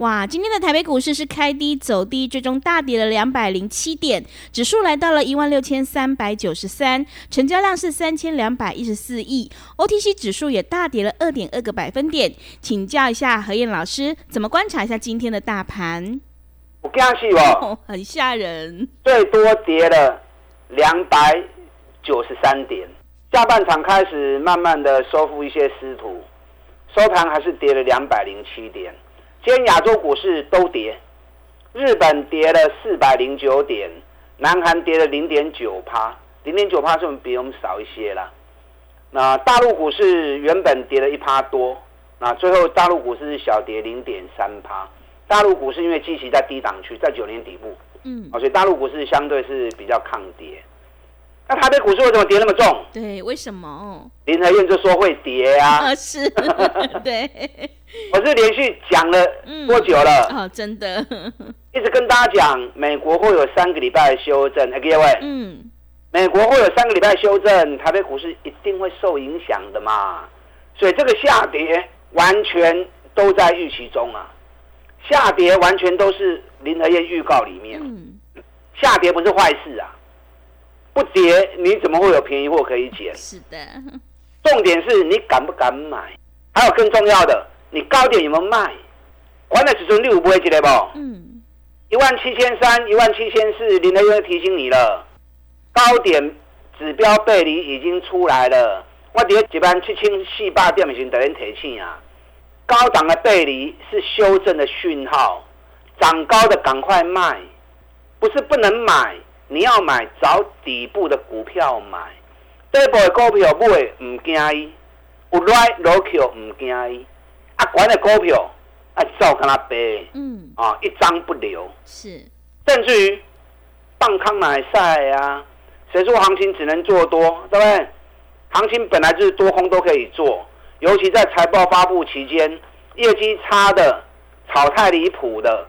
哇，今天的台北股市是开低走低，最终大跌了两百零七点，指数来到了一万六千三百九十三，成交量是三千两百一十四亿，OTC 指数也大跌了二点二个百分点。请教一下何燕老师，怎么观察一下今天的大盘？我惊死哦，很吓人，最多跌了两百九十三点，下半场开始慢慢的收复一些失土，收盘还是跌了两百零七点。今天亚洲股市都跌，日本跌了四百零九点，南韩跌了零点九趴，零点九趴是比我们少一些啦。那大陆股市原本跌了一趴多，那最后大陆股市是小跌零点三趴。大陆股市因为基期在低档区，在九年底部，嗯，所以大陆股市相对是比较抗跌。那台北股市为什么跌那么重？对，为什么？林和燕就说会跌啊。是，对。我是连续讲了多久了？哦，真的。一直跟大家讲，美国会有三个礼拜的修正。各位，嗯，美国会有三个礼拜修正，台北股市一定会受影响的嘛。所以这个下跌完全都在预期中啊。下跌完全都是林和燕预告里面。嗯。下跌不是坏事啊。不跌，你怎么会有便宜货可以捡？是的，重点是你敢不敢买？还有更重要的，你高点有没有卖？关的指数六不会记得不？嗯，一万七千三，一万七千四，林德又提醒你了，高点指标背离已经出来了。我跌一万七千四百点，先等人提醒啊。高档的背离是修正的讯号，涨高的赶快卖，不是不能买。你要买找底部的股票买，底部的股票买唔惊伊，有 right 落去唔惊伊，啊，管的股票啊照跟他背，嗯，啊一张不留，是，甚至于放康买赛啊，谁说行情只能做多，对不对？行情本来就是多空都可以做，尤其在财报发布期间，业绩差的、炒太离谱的，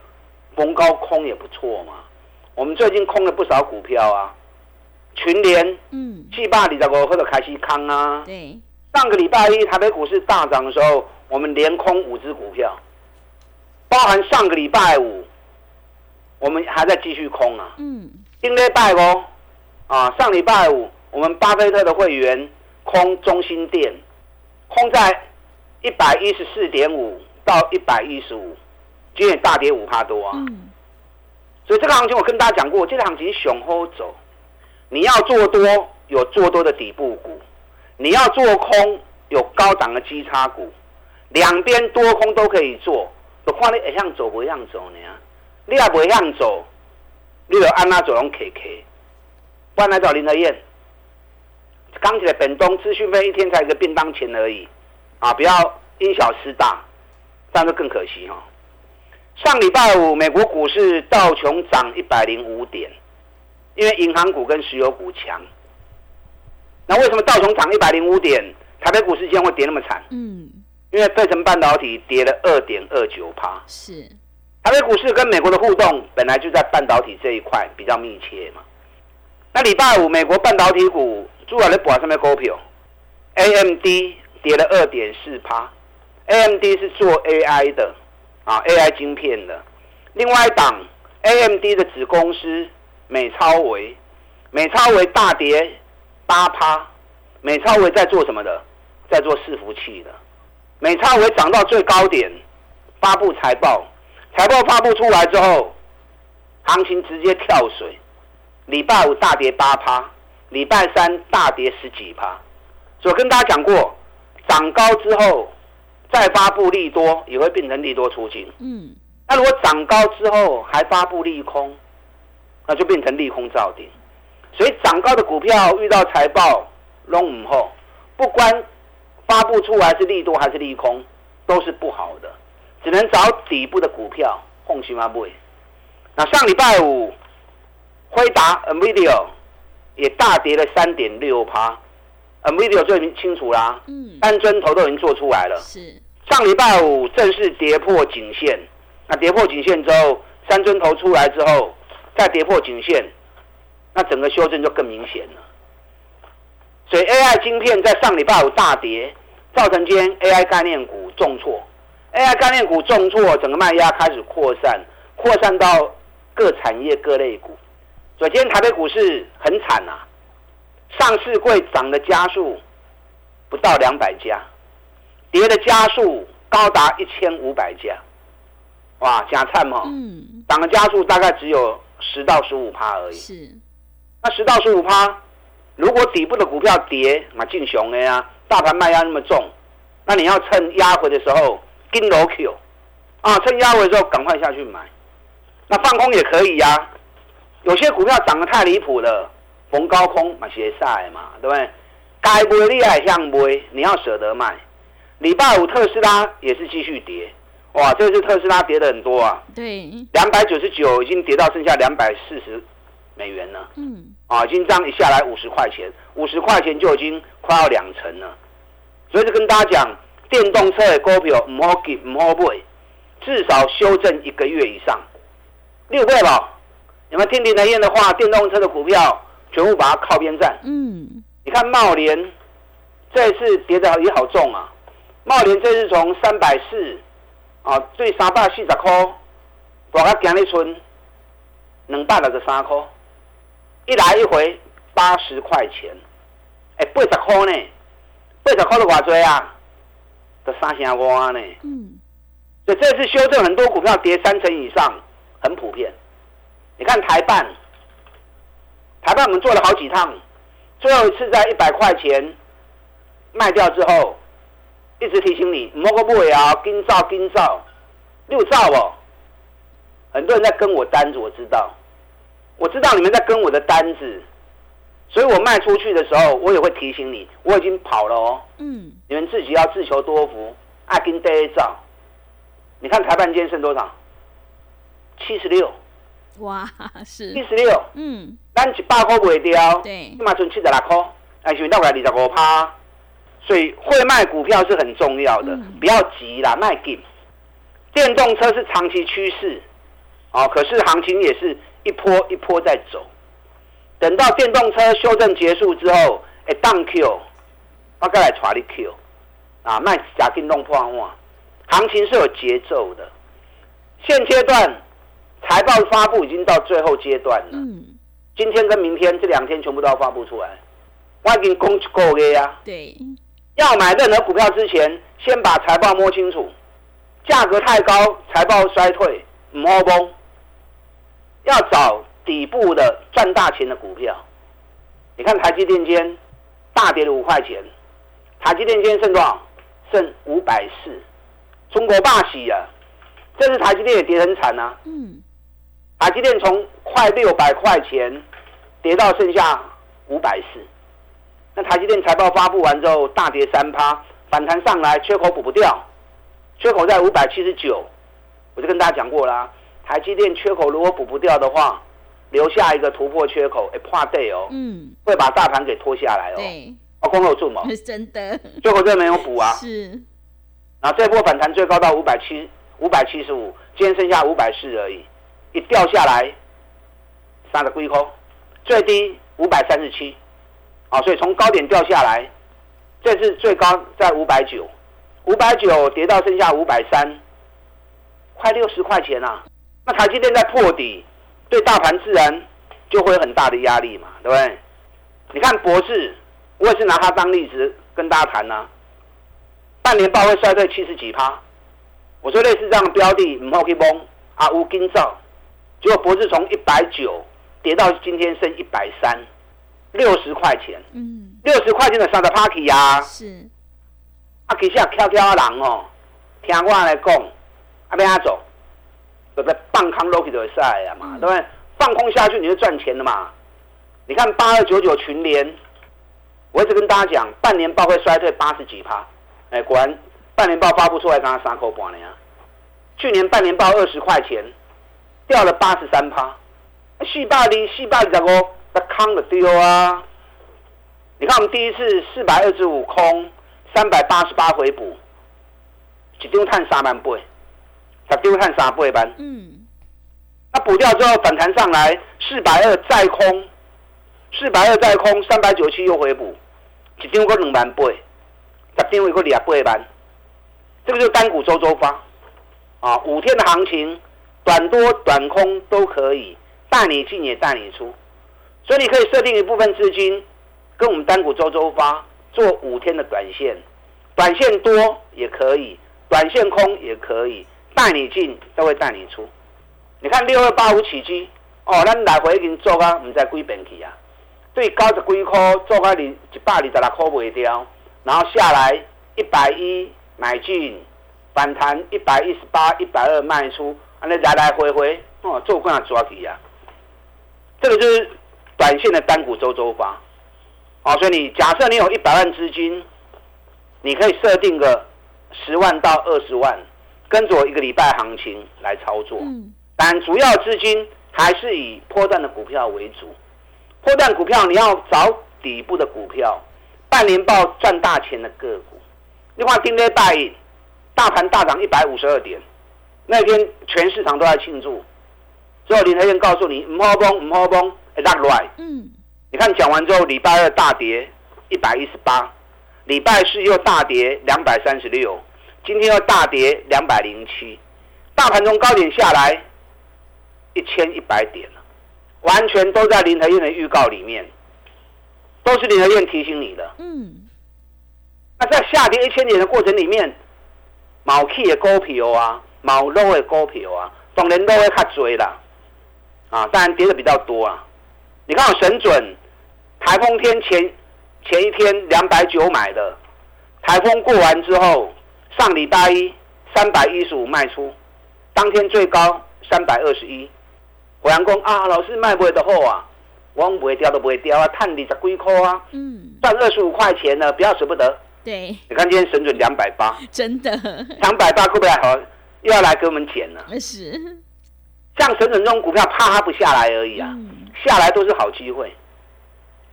逢高空也不错嘛。我们最近空了不少股票啊，群联，嗯，七八里的股或者开西康啊，对，上个礼拜一台北股市大涨的时候，我们连空五只股票，包含上个礼拜五，我们还在继续空啊，嗯，今礼拜哦，啊，上礼拜五我们巴菲特的会员空中心店，空在一百一十四点五到一百一十五，今天大跌五帕多啊。所以这个行情我跟大家讲过，这个行情雄厚走，你要做多有做多的底部股，你要做空有高档的基差股，两边多空都可以做。我看你一向走不一向走呢？你也不会向走，你就按那走拢 K K。不然来找林德燕，刚起来本东资讯费一天才一个便当钱而已，啊，不要因小失大，这样就更可惜哈。上礼拜五，美国股市道琼涨一百零五点，因为银行股跟石油股强。那为什么道琼涨一百零五点，台北股市今天会跌那么惨？嗯，因为费城半导体跌了二点二九趴。是，台北股市跟美国的互动本来就在半导体这一块比较密切嘛。那礼拜五，美国半导体股主要在博上面股票，AMD 跌了二点四趴，AMD 是做 AI 的。啊，AI 晶片的，另外一档 AMD 的子公司美超维，美超维大跌八趴，美超维在做什么的？在做伺服器的。美超维涨到最高点，发布财报，财报发布出来之后，行情直接跳水，礼拜五大跌八趴，礼拜三大跌十几趴。我跟大家讲过，涨高之后。再发布利多也会变成利多出境。嗯，那如果涨高之后还发布利空，那就变成利空造顶。所以涨涨高的股票遇到财报弄唔后，不管发布出来是利多还是利空，都是不好的，只能找底部的股票放心吗？会。那上礼拜五，辉达 NVIDIA 也大跌了三点六趴，NVIDIA 就已经清楚啦，嗯，单针头都已经做出来了。是上礼拜五正式跌破颈线，那跌破颈线之后，三尊头出来之后，再跌破颈线，那整个修正就更明显了。所以 AI 晶片在上礼拜五大跌，造成今天 AI 概念股重挫，AI 概念股重挫，整个卖压开始扩散，扩散到各产业各类股。所以今天台北股市很惨呐，上市柜涨的家数不到两百家，跌的加速高达一千五百家，哇，假惨嘛！嗯，涨的加速大概只有十到十五趴而已。是，那十到十五趴。如果底部的股票跌，嘛进熊的呀，大盘卖压那么重，那你要趁压回的时候跟楼 Q 啊，趁压回的时候赶快下去买。那放空也可以呀，有些股票涨得太离谱了，逢高空买斜晒嘛，对不对？该不厉害像不你要舍得卖。礼拜五特斯拉也是继续跌，哇，这次特斯拉跌的很多啊，对，两百九十九已经跌到剩下两百四十美元了，嗯。啊，已经这样一下来五十块钱，五十块钱就已经快要两成了。所以就跟大家讲，电动车的股票唔好给唔好买，至少修正一个月以上。六倍吧，有没有听林德燕的话？电动车的股票全部把它靠边站。嗯，你看茂联这次跌的也好重啊。茂联这次从三百四啊，最三百四十块，大概今日村两百六十三块。一来一回八十块钱，哎，八十块呢？八十块的话多啊，都三千多呢。嗯，所以这次修正很多股票跌三成以上，很普遍。你看台办，台办我们做了好几趟，最后一次在一百块钱卖掉之后，一直提醒你，摸个不尾啊，金照金照六照哦。很多人在跟我单子，我知道。我知道你们在跟我的单子，所以我卖出去的时候，我也会提醒你，我已经跑了哦。嗯，你们自己要自求多福，爱跟大家照。你看台半间剩多少？七十六。哇，是七十六。嗯，咱一百块卖掉，对，起码存七十六块，哎，是到来二十五趴。所以会卖股票是很重要的，不要急啦，卖紧。电动车是长期趋势，哦，可是行情也是。一波一波在走，等到电动车修正结束之后，哎，当 Q，我再来查你 Q，啊，卖假电动破万，行情是有节奏的。现阶段财报发布已经到最后阶段了，嗯，今天跟明天这两天全部都要发布出来，我已经公够了呀。对，要买任何股票之前，先把财报摸清楚，价格太高，财报衰退，唔好崩。要找底部的赚大钱的股票，你看台积电间大跌了五块钱，台积电间剩多少？剩五百四，中国霸喜啊！这次台积电也跌很惨啊。嗯，台积电从快六百块钱跌到剩下五百四，那台积电财报发布完之后大跌三趴，反弹上来缺口补不掉，缺口在五百七十九，我就跟大家讲过啦。台积电缺口如果补不掉的话，留下一个突破缺口，哎，怕对哦，嗯，会把大盘给拖下来哦。对，哦，空头住嘛，真的，缺口真的没有补啊。是，那这波反弹最高到五百七，五百七十五，今天剩下五百四而已，一掉下来，三个龟空，最低五百三十七，啊，所以从高点掉下来，这次最高在五百九，五百九跌到剩下五百三，快六十块钱啊。那台积电在破底，对大盘自然就会有很大的压力嘛，对不对？你看博士，我也是拿它当例子跟大家谈呐。半年报会衰退七十几趴，我说类似这样的标的，唔好去蒙啊，无金兆。结果博士从一百九跌到今天剩一百三，六十块钱。嗯，六十块钱的三十 party 呀。是。啊，其实啊，飘飘人哦，听我来讲，啊，边阿走。对不对？放空 Loki 就会晒呀嘛，对不对？放空下去你就赚钱了嘛。你看八二九九群联，我一直跟大家讲，半年报会衰退八十几趴，哎，果然半年报发布出来，刚刚三口半年啊。去年半年报二十块钱，掉了八十三趴，四百里四百里十五，那康的丢啊！你看我们第一次四百二十五空，三百八十八回补，一丢探三万倍，十丢探三倍班。嗯。那补掉之后反弹上来，四百二再空。四百二再空，三百九七又回补，一张个两万八，十丢一个两八万，这个就是单股周周发，啊，五天的行情，短多短空都可以，带你进也带你出，所以你可以设定一部分资金，跟我们单股周周发做五天的短线，短线多也可以，短线空也可以，带你进都会带你出。你看六二八五起基，哦，咱来回已经做啊，唔知几遍去啊。对九十几块做到你一百二十六块卖掉，然后下来一百一买进，反弹一百一十八、一百二卖出，安尼来来回回哦，做干抓起啊！这个就是短线的单股周周发，哦，所以你假设你有一百万资金，你可以设定个十万到二十万，跟着我一个礼拜行情来操作。嗯，但主要资金还是以波段的股票为主。破断股票，你要找底部的股票，半年报赚大钱的个股。另外，今天大印，大盘大涨一百五十二点，那天全市场都在庆祝。之后林台燕告诉你，唔好崩，唔好崩，会落来。嗯。你看讲完之后，礼拜二大跌一百一十八，礼拜四又大跌两百三十六，今天又大跌两百零七，大盘从高点下来一千一百点了。完全都在林和燕的预告里面，都是林和燕提醒你的。嗯，那在下跌一千点的过程里面，毛 K 的股票啊，毛 low 的股票啊，当然都会较多啦。啊，当然跌的比较多啊。你看我神准，台风天前前一天两百九买的，台风过完之后，上礼拜一三百一十五卖出，当天最高三百二十一。我阳公啊，老师卖不会的货啊，我不会掉都不会掉啊，探二十几块啊，嗯，赚二十五块钱呢，不要舍不得。对，你看今天神准两百八，真的，两百八，股票好？又要来给我们减了。是，像神准这种股票，怕它不下来而已啊，下来都是好机会。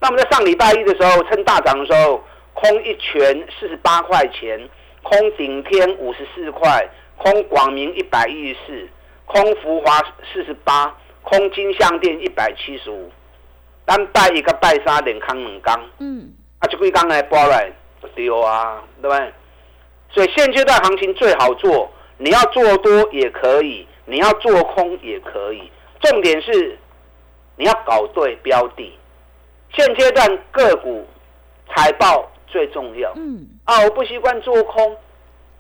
那我们在上礼拜一的时候，趁大涨的时候，空一拳四十八块钱，空顶天五十四块，空广明一百一十四，空福华四十八。空金相店一百七十五，单拜一个拜三连康两缸，嗯，啊，这几缸来拨来不丢啊，对不对？所以现阶段行情最好做，你要做多也可以，你要做空也可以，重点是你要搞对标的。现阶段个股财报最重要，嗯，啊，我不习惯做空，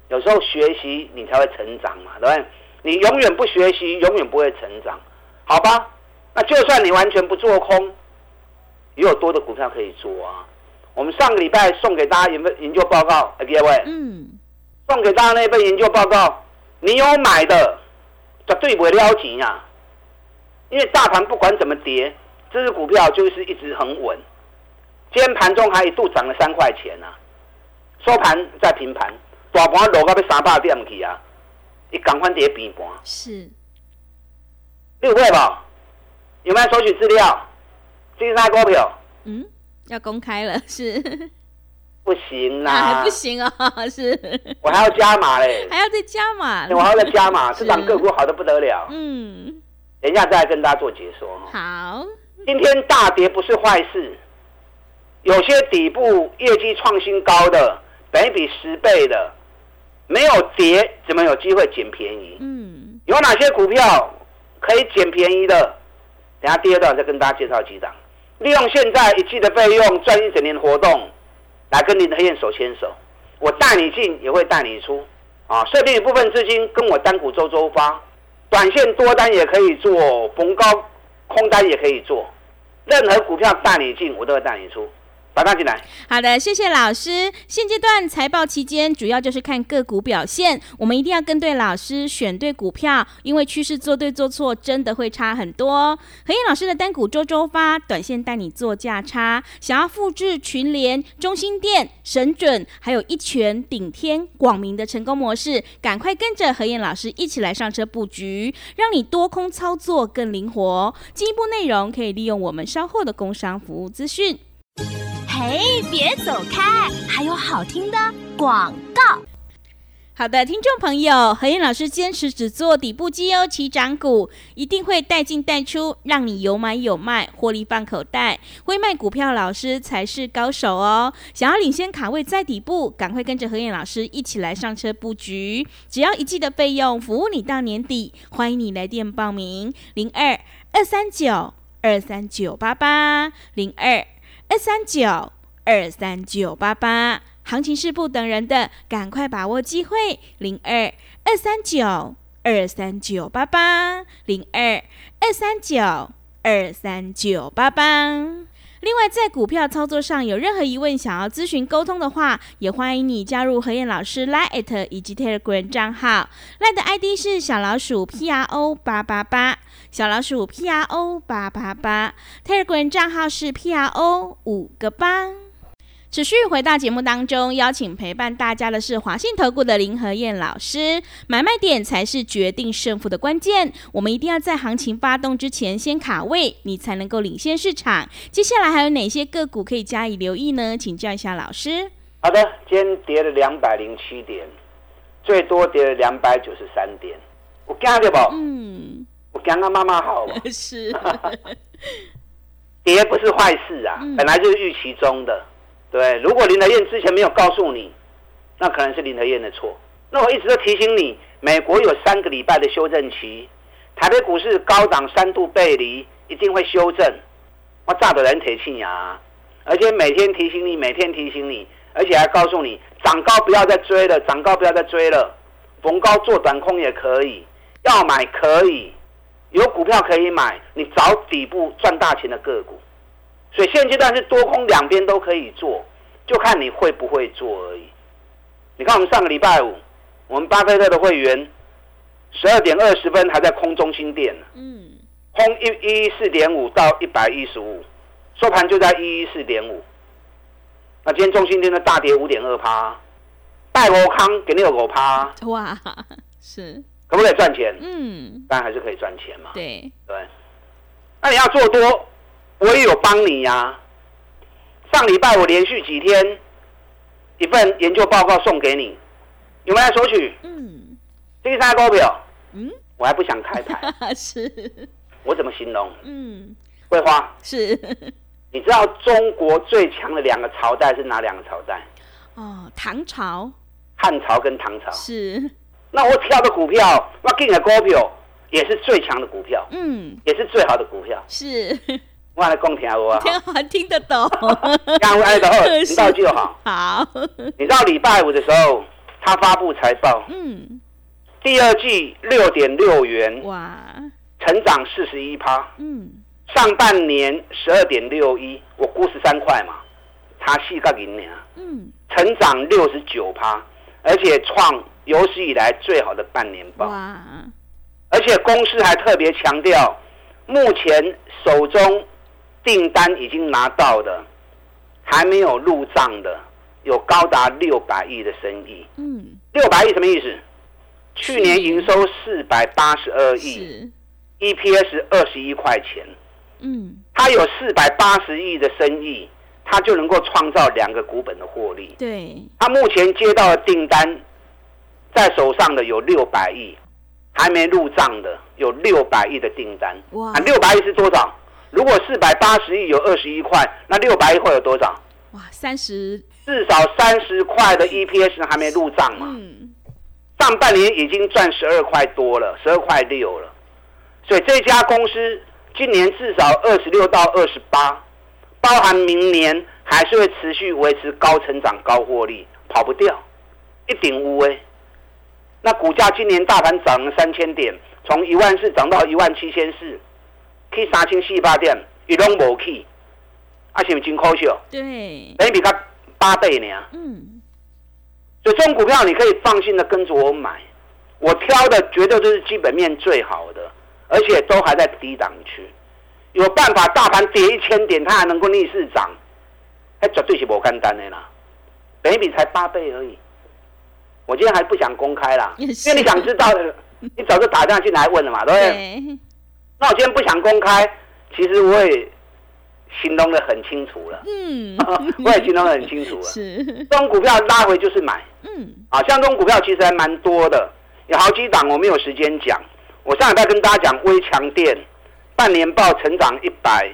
有时候学习你才会成长嘛，对不对？你永远不学习，永远不会成长。好吧，那就算你完全不做空，也有多的股票可以做啊。我们上个礼拜送给大家一份研究报告，各位，嗯，送给大家那份研究报告，你有买的，绝对不会撩钱啊。因为大盘不管怎么跌，这只股票就是一直很稳。今天盘中还一度涨了三块钱啊，收盘在平盘，大盘落到要三百点去啊，你赶快跌平盘。是。六会吧？有没有收取资料？金沙股票？嗯，要公开了 是？不行啦，不行哦，是。我还要加码嘞，还要再加码，我还要再加码，市场个股好的不得了。嗯，等一下再跟大家做解说。好，今天大跌不是坏事，有些底部业绩创新高的，等于比十倍的，没有跌怎么有机会捡便宜？嗯，有哪些股票？可以捡便宜的，等下第二段再跟大家介绍几档。利用现在一季的费用赚一整年活动，来跟林德燕手牵手，我带你进也会带你出啊！设定一部分资金跟我单股周周发，短线多单也可以做，逢高空单也可以做，任何股票带你进我都会带你出，把它进来。好的，谢谢老师。现阶段财报期间，主要就是看个股表现，我们一定要跟对老师，选对股票，因为趋势做对做错真的会差很多。何燕老师的单股周周发，短线带你做价差。想要复制群联、中心店、神准，还有一拳顶天、广明的成功模式，赶快跟着何燕老师一起来上车布局，让你多空操作更灵活。进一步内容可以利用我们稍后的工商服务资讯。嘿，别走开！还有好听的广告。好的，听众朋友，何燕老师坚持只做底部绩优起涨股，一定会带进带出，让你有买有卖，获利放口袋。会卖股票老师才是高手哦！想要领先卡位在底部，赶快跟着何燕老师一起来上车布局。只要一季的费用，服务你到年底。欢迎你来电报名：零二二三九二三九八八零二。二三九二三九八八，行情是不等人的，赶快把握机会。零二二三九二三九八八，零二二三九二三九八八。另外，在股票操作上有任何疑问，想要咨询沟通的话，也欢迎你加入何燕老师 Line 以及 Telegram 账号。Line 的 ID 是小老鼠 P R O 八八八。小老鼠 P R O 八八八，Telegram 账号是 P R O 五个八。持续回到节目当中，邀请陪伴大家的是华信投顾的林和燕老师。买卖点才是决定胜负的关键，我们一定要在行情发动之前先卡位，你才能够领先市场。接下来还有哪些个股可以加以留意呢？请教一下老师。好的，今天跌了两百零七点，最多跌了两百九十三点，我惊到不？嗯。我刚刚妈妈好，是，跌不是坏事啊，本来就是预期中的，对。如果林德燕之前没有告诉你，那可能是林德燕的错。那我一直都提醒你，美国有三个礼拜的修正期，台北股市高涨三度背离，一定会修正。我炸的人铁气牙，而且每天提醒你，每天提醒你，而且还告诉你，涨高不要再追了，涨高不要再追了，逢高做短空也可以，要买可以。有股票可以买，你找底部赚大钱的个股，所以现阶段是多空两边都可以做，就看你会不会做而已。你看我们上个礼拜五，我们巴菲特的会员十二点二十分还在空中心店嗯，空一一四点五到一百一十五，收盘就在一一四点五。那今天中心店的大跌五点二趴，拜欧康给你有五趴，哇，是。可不可以赚钱？嗯，当然还是可以赚钱嘛。对对，那你要做多，我也有帮你呀。上礼拜我连续几天一份研究报告送给你，有没有索取？嗯，第三股票，嗯，我还不想开牌。是，我怎么形容？嗯，桂花是。你知道中国最强的两个朝代是哪两个朝代？哦，唐朝、汉朝跟唐朝是。那我挑的股票，我给你的股票也是最强的股票，嗯，也是最好的股票。是，我来讲听我啊，听听得懂，刚爱的二，听到就好。好，你知道礼拜五的时候，他发布财报，嗯，第二季六点六元，哇，成长四十一趴，嗯，上半年十二点六一，我估十三块嘛，他细个银年，嗯，成长六十九趴，而且创。有史以来最好的半年报，而且公司还特别强调，目前手中订单已经拿到的，还没有入账的，有高达六百亿的生意。嗯，六百亿什么意思？去年营收四百八十二亿，EPS 二十一块钱。嗯，他有四百八十亿的生意，他就能够创造两个股本的获利。对，他目前接到的订单。在手上的有六百亿，还没入账的有六百亿的订单。哇！六百亿是多少？如果四百八十亿有二十一块，那六百亿会有多少？哇，三十，至少三十块的 EPS 还没入账嘛。嗯。上半年已经赚十二块多了，十二块六了。所以这家公司今年至少二十六到二十八，包含明年还是会持续维持高成长、高获利，跑不掉，一顶无威。那股价今年大盘涨了三千点，从一万四涨到一万七千四，去三千四八点，一拢无去。啊，是不是真可笑？对，等于比它八倍呢。嗯，所以这种股票你可以放心的跟着我买，我挑的绝对都是基本面最好的，而且都还在低档区，有办法大盘跌一千点，它还能够逆势涨，那绝对是不简单的啦。等一比才八倍而已，我今天还不想公开啦，因为你想知道的，你早就打电话进来问了嘛，对不对？那我今天不想公开，其实我也形容的很清楚了。嗯，我也形容的很清楚了。是，这种股票拉回就是买。嗯，啊，像这种股票其实还蛮多的，有好几档我没有时间讲。我上礼拜跟大家讲微强电，半年报成长一百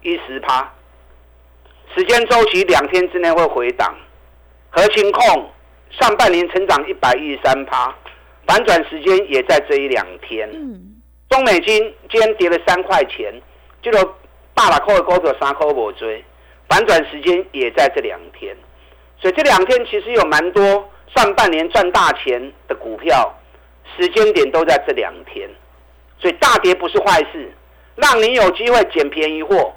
一十趴，时间周期两天之内会回档。核心控上半年成长一百一十三趴，反转时间也在这一两天。嗯。中美金今天跌了三块钱，这个大把扣的股票三块我追，反转时间也在这两天，所以这两天其实有蛮多上半年赚大钱的股票，时间点都在这两天，所以大跌不是坏事，让你有机会捡便宜货，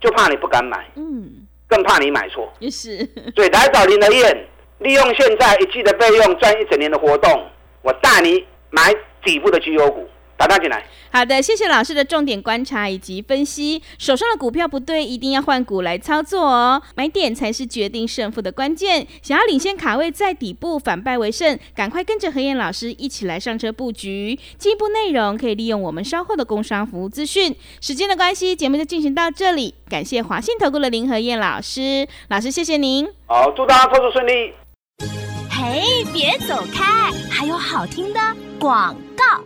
就怕你不敢买，嗯，更怕你买错，也是，所以来找林德燕，利用现在一季的费用赚一整年的活动，我带你买底部的绩优股。打大进来。好的，谢谢老师的重点观察以及分析。手上的股票不对，一定要换股来操作哦。买点才是决定胜负的关键。想要领先卡位在底部，反败为胜，赶快跟着何燕老师一起来上车布局。进一步内容可以利用我们稍后的工商服务资讯。时间的关系，节目就进行到这里。感谢华信投顾的林何燕老师，老师谢谢您。好，祝大家操作顺利。嘿，别走开，还有好听的广告。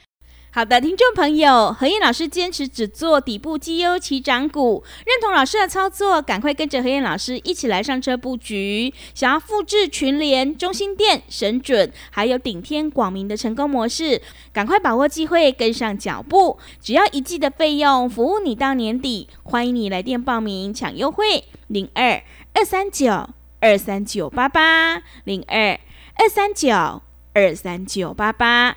好的，听众朋友，何燕老师坚持只做底部绩优起涨股，认同老师的操作，赶快跟着何燕老师一起来上车布局。想要复制群联、中心店、神准，还有顶天、广明的成功模式，赶快把握机会，跟上脚步。只要一季的费用，服务你到年底。欢迎你来电报名抢优惠，零二二三九二三九八八零二二三九。二三九八八，